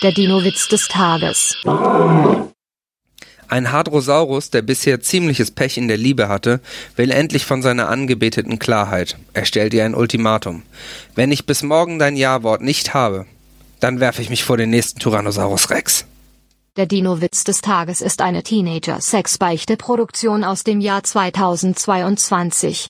Der Dino-Witz des Tages. Ein Hadrosaurus, der bisher ziemliches Pech in der Liebe hatte, will endlich von seiner Angebeteten Klarheit. Er stellt ihr ein Ultimatum. Wenn ich bis morgen dein Ja-Wort nicht habe, dann werfe ich mich vor den nächsten Tyrannosaurus Rex. Der Dino-Witz des Tages ist eine Teenager-Sex-Beichte-Produktion aus dem Jahr 2022.